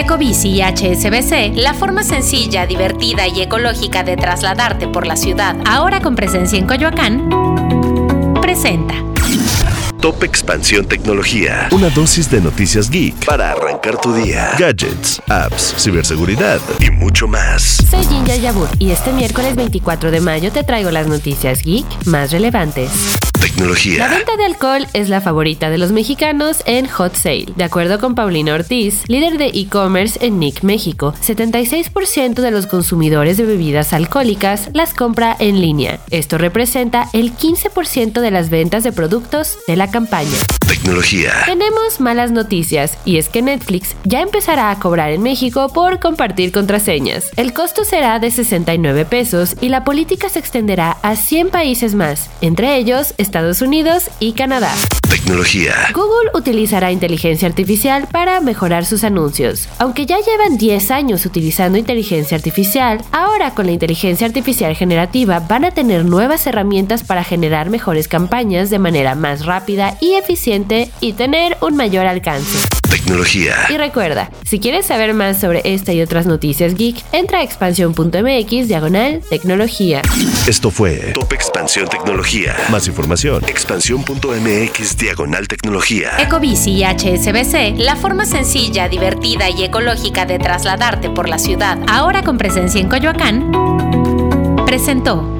Ecobici y HSBC, la forma sencilla, divertida y ecológica de trasladarte por la ciudad, ahora con presencia en Coyoacán, presenta. Top Expansión Tecnología. Una dosis de noticias geek para arrancar tu día. Gadgets, apps, ciberseguridad y mucho más. Soy Jinja Yabur y este miércoles 24 de mayo te traigo las noticias geek más relevantes. Tecnología. La venta de alcohol es la favorita de los mexicanos en Hot Sale. De acuerdo con Paulina Ortiz, líder de e-commerce en Nick México, 76% de los consumidores de bebidas alcohólicas las compra en línea. Esto representa el 15% de las ventas de productos de la campaña. Tecnología. Tenemos malas noticias y es que Netflix ya empezará a cobrar en México por compartir contraseñas. El costo será de 69 pesos y la política se extenderá a 100 países más, entre ellos Estados Unidos y Canadá. Tecnología. Google utilizará inteligencia artificial para mejorar sus anuncios. Aunque ya llevan 10 años utilizando inteligencia artificial, ahora con la inteligencia artificial generativa van a tener nuevas herramientas para generar mejores campañas de manera más rápida y eficiente y tener un mayor alcance. Tecnología. Y recuerda, si quieres saber más sobre esta y otras noticias geek, entra a expansión.mx diagonal tecnología. Esto fue Top Expansión Tecnología. Más información, expansión.mx diagonal tecnología. Ecobici y HSBC, la forma sencilla, divertida y ecológica de trasladarte por la ciudad, ahora con presencia en Coyoacán, presentó.